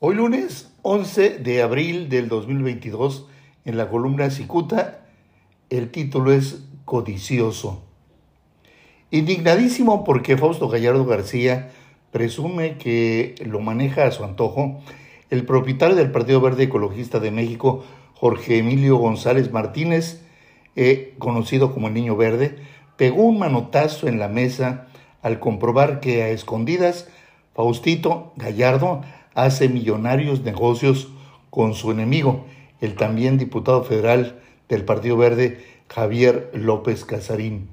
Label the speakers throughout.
Speaker 1: Hoy lunes 11 de abril del 2022, en la columna Cicuta, el título es Codicioso. Indignadísimo porque Fausto Gallardo García presume que lo maneja a su antojo, el propietario del Partido Verde Ecologista de México, Jorge Emilio González Martínez, eh, conocido como el Niño Verde, pegó un manotazo en la mesa al comprobar que a escondidas Faustito Gallardo hace millonarios negocios con su enemigo, el también diputado federal del Partido Verde, Javier López Casarín.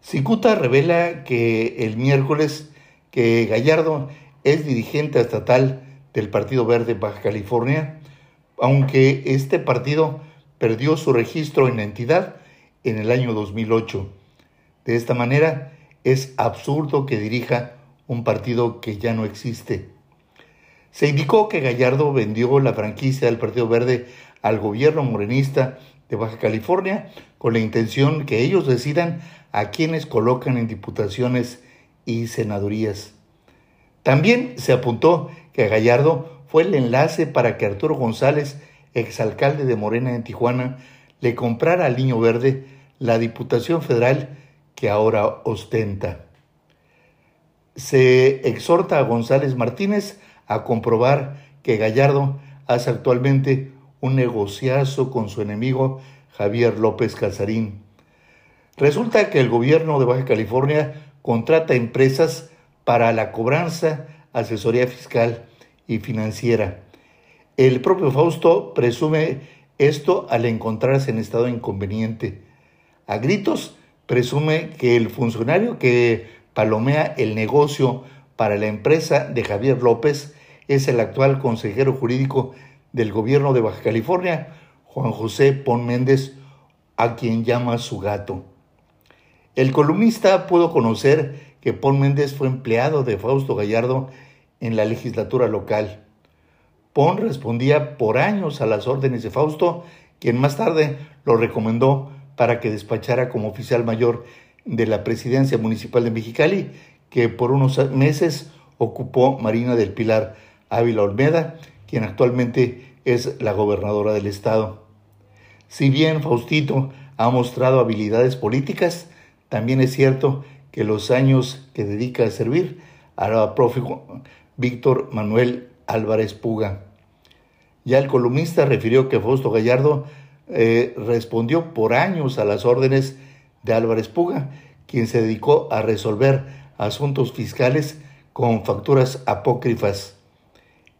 Speaker 1: Cicuta revela que el miércoles que Gallardo es dirigente estatal del Partido Verde Baja California, aunque este partido perdió su registro en la entidad en el año 2008. De esta manera, es absurdo que dirija un partido que ya no existe. Se indicó que Gallardo vendió la franquicia del Partido Verde al gobierno morenista de Baja California con la intención que ellos decidan a quienes colocan en diputaciones y senadurías. También se apuntó que Gallardo fue el enlace para que Arturo González, exalcalde de Morena en Tijuana, le comprara al Niño Verde la Diputación Federal que ahora ostenta. Se exhorta a González Martínez a comprobar que Gallardo hace actualmente un negociazo con su enemigo Javier López Casarín. Resulta que el gobierno de Baja California contrata empresas para la cobranza, asesoría fiscal y financiera. El propio Fausto presume esto al encontrarse en estado inconveniente. A gritos presume que el funcionario que palomea el negocio para la empresa de Javier López es el actual consejero jurídico del gobierno de Baja California, Juan José Pon Méndez, a quien llama su gato. El columnista pudo conocer que Pon Méndez fue empleado de Fausto Gallardo en la legislatura local. Pon respondía por años a las órdenes de Fausto, quien más tarde lo recomendó para que despachara como oficial mayor de la presidencia municipal de Mexicali, que por unos meses ocupó Marina del Pilar Ávila Olmeda, quien actualmente es la gobernadora del estado. Si bien Faustito ha mostrado habilidades políticas, también es cierto que los años que dedica a servir hará prófugo Víctor Manuel Álvarez Puga. Ya el columnista refirió que Fausto Gallardo eh, respondió por años a las órdenes de Álvarez Puga, quien se dedicó a resolver asuntos fiscales con facturas apócrifas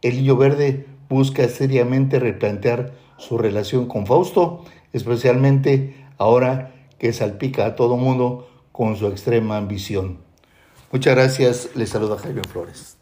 Speaker 1: el Niño Verde busca seriamente replantear su relación con Fausto, especialmente ahora que salpica a todo mundo con su extrema ambición. Muchas gracias, les saluda Jaime Flores.